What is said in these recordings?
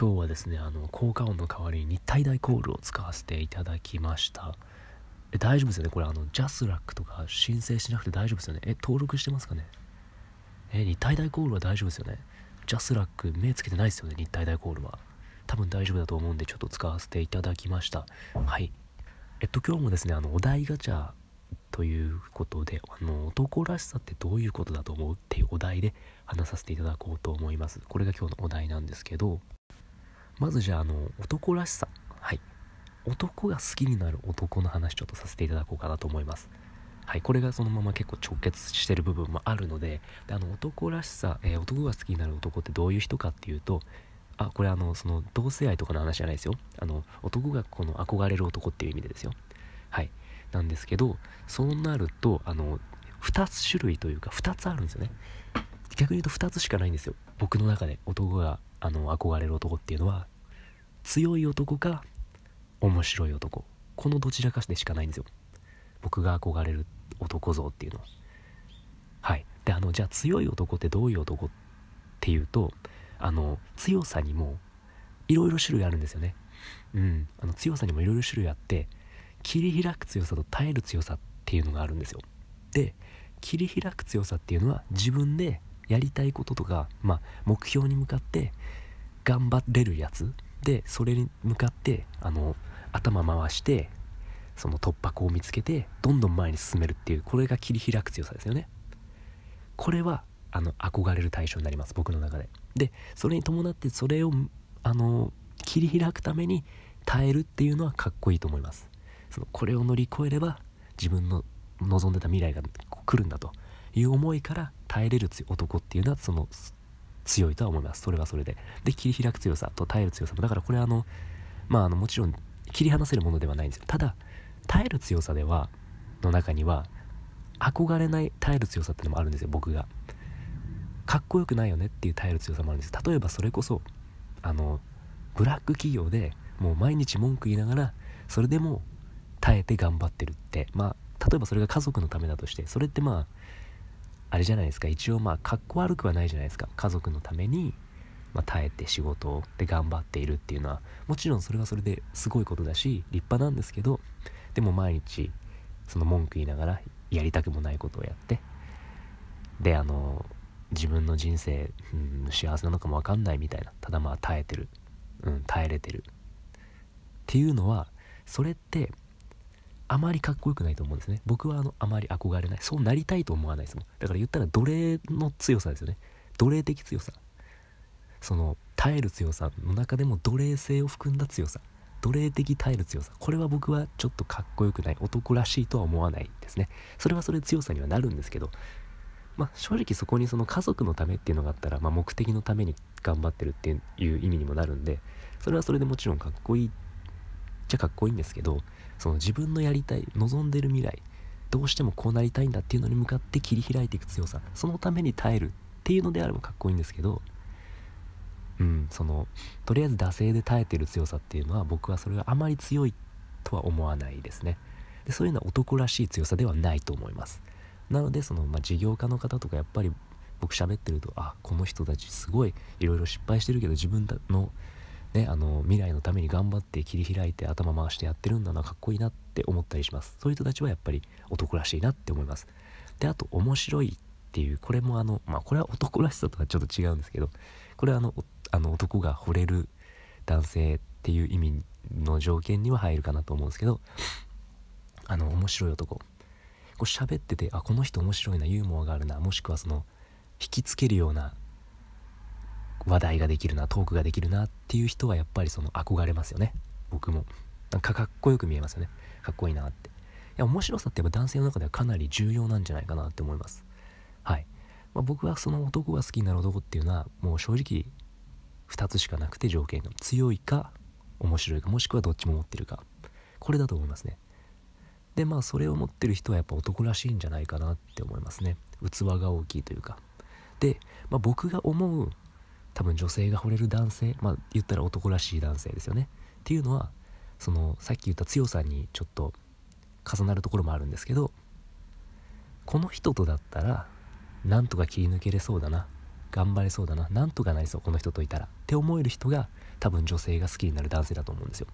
今日はですねあの効果音の代わりに日体大コールを使わせていただきました。え大丈夫ですよね？これあの JASRACとか申請しなくて大丈夫ですよね？え登録してますかね？え日体大コールは大丈夫ですよね？ JASRAC目つけてないですよね？日体大コールは。多分大丈夫だと思うんでちょっと使わせていただきました。はい。えっと今日もですねあのお題ガチャということであの男らしさってどういうことだと思う？っていうお題で話させていただこうと思います。これが今日のお題なんですけど。まずじゃああの男らしさ。はい。男が好きになる男の話ちょっとさせていただこうかなと思います。はい。これがそのまま結構直結してる部分もあるのでであの男らしさ、えー、男が好きになる男ってどういう人かっていうとあこれあのその同性愛とかの話じゃないですよ。あの男がこの憧れる男っていう意味でですよ。はい。なんですけどそうなるとあの2つ種類というか2つあるんですよね。逆に言うと2つしかないんですよ。僕の中で男があの憧れる男っていうのは強い男か面白い男。このどちらかでしかないんですよ。僕が憧れる男像っていうのは。はい。であのじゃあ強い男ってどういう男っていうとあの強さにもいろいろ種類あるんですよね。うん。あの強さにもいろいろ種類あって切り開く強さと耐える強さっていうのがあるんですよ。で切り開く強さっていうのは自分でやりたいこととか、まあ、目標に向かって頑張れるやつ。でそれに向かってあの頭回してその突破口を見つけてどんどん前に進めるっていうこれが切り開く強さですよね。これはあの憧れる対象になります僕の中で。でそれに伴ってそれをあの切り開くために耐えるっていうのはかっこいいと思います。そのこれを乗り越えれば自分の望んでた未来が来るんだという思いから耐えれる男っていうのはその強いとは思います。それはそれで。で切り開く強さと耐える強さも。だからこれあのまああのもちろん切り離せるものではないんですよ。ただ耐える強さではの中には憧れない耐える強さってのもあるんですよ僕が。かっこよくないよねっていう耐える強さもあるんです。例えばそれこそあのブラック企業でもう毎日文句言いながらそれでも耐えて頑張ってるって。まあ例えばそれが家族のためだとしてそれってまああれじゃないですか。一応まあかっこ悪くはないじゃないですか。家族のために、まあ、耐えて仕事で頑張っているっていうのは。もちろんそれはそれですごいことだし立派なんですけどでも毎日その文句言いながらやりたくもないことをやってであの自分の人生、うん、幸せなのかも分かんないみたいなただまあ耐えてる、うん、耐えれてる。っていうのはそれってあまりかっこよくないと思うんですね。僕はあのあまり憧れない。そうなりたいと思わないですもん。だから言ったら奴隷の強さですよね。奴隷的強さ。その耐える強さの中でも奴隷性を含んだ強さ。奴隷的耐える強さ。これは僕はちょっとかっこよくない。男らしいとは思わないですね。それはそれ強さにはなるんですけど。まあ、正直そこにその家族のためっていうのがあったら、まあ、目的のために頑張ってるっていう意味にもなるんでそれはそれでもちろんかっこいいじゃかっこいいんですけどその自分のやりたい望んでる未来どうしてもこうなりたいんだっていうのに向かって切り開いていく強さそのために耐えるっていうのであればかっこいいんですけどうんそのとりあえず惰性で耐えてる強さっていうのは僕はそれがあまり強いとは思わないですね。でそういうのは男らしい強さではないと思います。なのでその、まあ、事業家の方とかやっぱり僕喋ってるとあこの人たちすごいいろいろ失敗してるけど自分のね、あの未来のために頑張って切り開いて頭回してやってるんだなかっこいいなって思ったりします。そういう人たちはやっぱり男らしいなって思います。であと面白いっていうこれもあのまあこれは男らしさとはちょっと違うんですけどこれはあのあの男が惚れる男性っていう意味の条件には入るかなと思うんですけどあの面白い男。こう喋っててあこの人面白いなユーモアがあるなもしくはその引きつけるような話題ができるなトークができるなっていう人はやっぱりその憧れますよね。僕も。なんかかっこよく見えますよね。かっこいいなって。いや面白さってやっぱ男性の中ではかなり重要なんじゃないかなって思います。はい、まあ、僕はその男が好きになる男っていうのはもう正直2つしかなくて条件が強いか面白いかもしくはどっちも持ってるか。これだと思いますね。でまあそれを持ってる人はやっぱ男らしいんじゃないかなって思いますね。器が大きいというか。で、まあ、僕が思う多分女性が惚れる男性まあ言ったら男らしい男性ですよね。っていうのはそのさっき言った強さにちょっと重なるところもあるんですけどこの人とだったらなんとか切り抜けれそうだな頑張れそうだななんとかなりそうこの人といたらって思える人が多分女性が好きになる男性だと思うんですよ。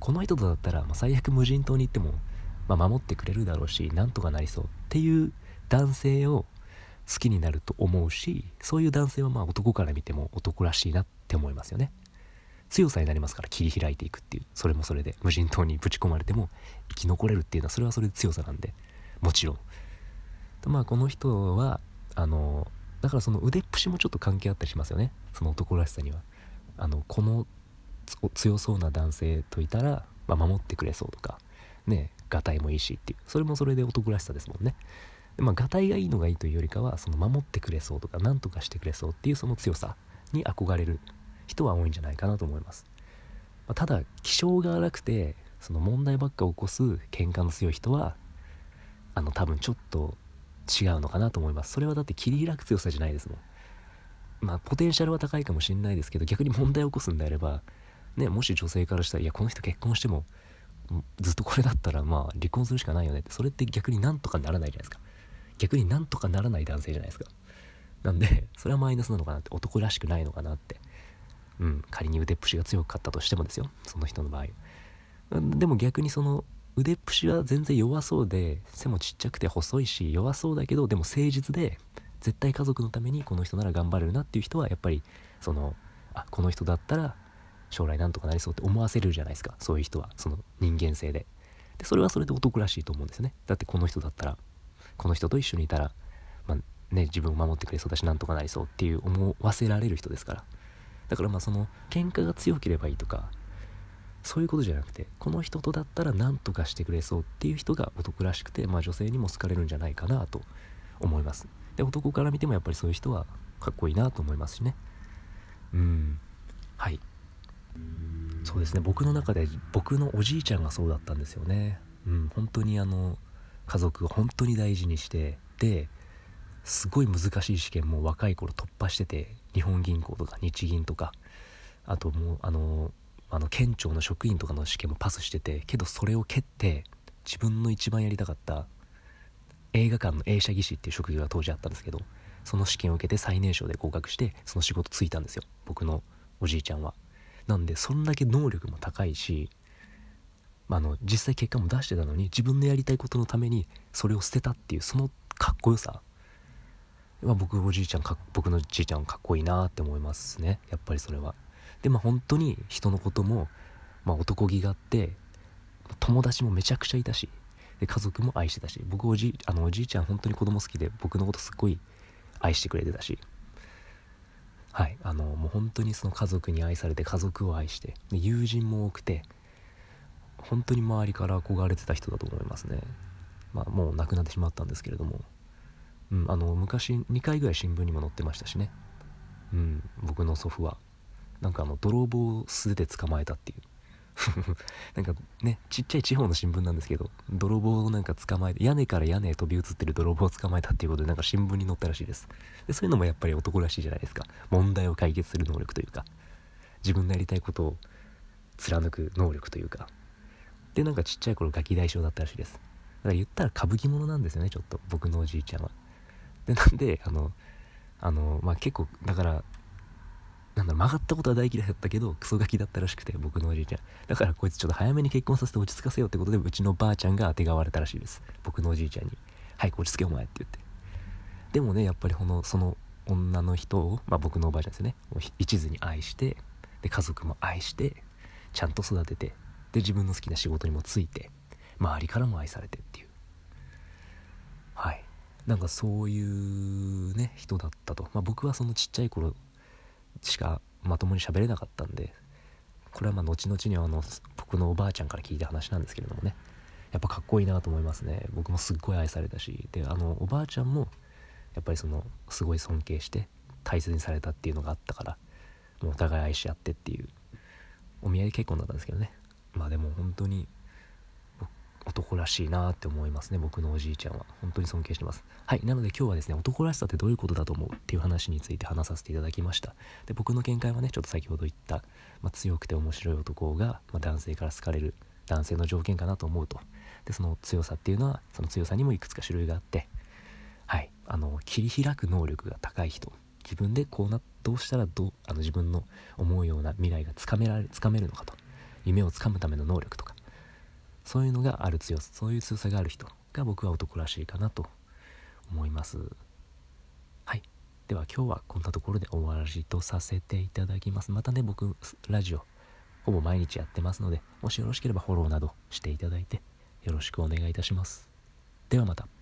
この人とだったら、まあ、最悪無人島に行っても、まあ、守ってくれるだろうしなんとかなりそうっていう男性を好きになると思うしそういう男性はまあ男から見ても男らしいなって思いますよね。強さになりますから切り開いていくっていうそれもそれで無人島にぶち込まれても生き残れるっていうのはそれはそれで強さなんでもちろん。まあこの人はあのだからその腕っぷしもちょっと関係あったりしますよね。その男らしさには。あのこの強そうな男性といたら、まあ、守ってくれそうとかねがたいもいいしっていう。それもそれで男らしさですもんね。まあがたいがいいのがいいというよりかはその守ってくれそうとか何とかしてくれそうっていうその強さに憧れる人は多いんじゃないかなと思います、まあ、ただ気性が荒くてその問題ばっか起こす喧嘩の強い人はあの多分ちょっと違うのかなと思います。それはだって切り開く強さじゃないですもん。まあポテンシャルは高いかもしれないですけど逆に問題を起こすんであればねもし女性からしたらいやこの人結婚してもずっとこれだったらまあ離婚するしかないよねってそれって逆になんとかならないじゃないですか。逆になんとかならない男性じゃないですか。なんでそれはマイナスなのかなって男らしくないのかなって。うん仮に腕っぷしが強かったとしてもですよ。その人の場合。でも逆にその腕っぷしは全然弱そうで背もちっちゃくて細いし弱そうだけどでも誠実で絶対家族のためにこの人なら頑張れるなっていう人はやっぱりそのあこの人だったら将来なんとかなりそうって思わせるじゃないですか。そういう人は。その人間性で。でそれはそれで男らしいと思うんですよね。だってこの人だったらこの人と一緒にいたら、まあ、ね、自分を守ってくれそうだしなんとかなりそうっていう思わせられる人ですから。だからまあその喧嘩が強ければいいとかそういうことじゃなくてこの人とだったら何とかしてくれそうっていう人が男らしくて、まあ、女性にも好かれるんじゃないかなと思います。で男から見てもやっぱりそういう人はかっこいいなと思いますしね。うん。はい。そうですね。僕の中で僕のおじいちゃんがそうだったんですよね。うん。本当にあの家族を本当に大事にしてですごい難しい試験も若い頃突破してて日本銀行とか日銀とかあともうあのあの県庁の職員とかの試験もパスしててけどそれを蹴って自分の一番やりたかった映画館の映写技師っていう職業が当時あったんですけどその試験を受けて最年少で合格してその仕事ついたんですよ。僕のおじいちゃんは。なんでそんだけ能力も高いし、まあ、の実際結果も出してたのに自分のやりたいことのためにそれを捨てたっていうそのかっこよさ。まあ、僕おじいちゃんか僕のじいちゃんかっこいいなって思いますね。やっぱりそれは。でまあ本当に人のことも、まあ、男気があって友達もめちゃくちゃいたしで家族も愛してたし僕おじあのおじいちゃん本当に子供好きで僕のことすっごい愛してくれてたし。はいあのもう本当にその家族に愛されて家族を愛してで友人も多くて本当に周りから憧れてた人だと思いますね。まあもう亡くなってしまったんですけれども、うん、あの昔2回ぐらい新聞にも載ってましたしね、うん、僕の祖父は。なんかあの泥棒を素手で捕まえたっていう。なんかねちっちゃい地方の新聞なんですけど泥棒をなんか捕まえて屋根から屋根へ飛び移ってる泥棒を捕まえたっていうことでなんか新聞に載ったらしいです。でそういうのもやっぱり男らしいじゃないですか。問題を解決する能力というか自分のやりたいことを貫く能力というか。でなんかちっちゃい頃ガキ大将だったらしいです。だから言ったら歌舞伎者なんですよねちょっと僕のおじいちゃんは。でなんであのあのまあ結構だからなんだ曲がったことは大嫌いだったけどクソガキだったらしくて僕のおじいちゃん。だからこいつちょっと早めに結婚させて落ち着かせようってことでうちのばあちゃんがあてがわれたらしいです。僕のおじいちゃんに「はい落ち着けお前」って言って。でもねやっぱりこのその女の人を、まあ、僕のおばあちゃんですよね。一途に愛してで家族も愛してちゃんと育ててで自分の好きな仕事にもついて周りからも愛されてっていう。はい。なんかそういうね人だったと、まあ、僕はそのちっちゃい頃しかまともに喋れなかったんでこれはまあ後々にあの僕のおばあちゃんから聞いた話なんですけれどもね。やっぱかっこいいなと思いますね。僕もすっごい愛されたし。であのおばあちゃんもやっぱりそのすごい尊敬して大切にされたっていうのがあったからもうお互い愛し合ってっていうお見合い結婚だったんですけどね。まあでも本当に男らしいなって思いますね僕のおじいちゃんは。本当に尊敬してます。はいなので今日はですね男らしさってどういうことだと思うっていう話について話させていただきました。で僕の見解はねちょっと先ほど言った、まあ、強くて面白い男が、まあ、男性から好かれる男性の条件かなと思うと。でその強さっていうのはその強さにもいくつか種類があって。はいあの切り開く能力が高い人。自分でこうなどうしたらどうあの自分の思うような未来がつかめられつかめるのかと。夢をつかむための能力とかそういうのがある強さそういう強さがある人が僕は男らしいかなと思います。はい。では今日はこんなところで終わりとさせていただきます。またね僕ラジオほぼ毎日やってますのでもしよろしければフォローなどしていただいてよろしくお願いいたします。ではまた。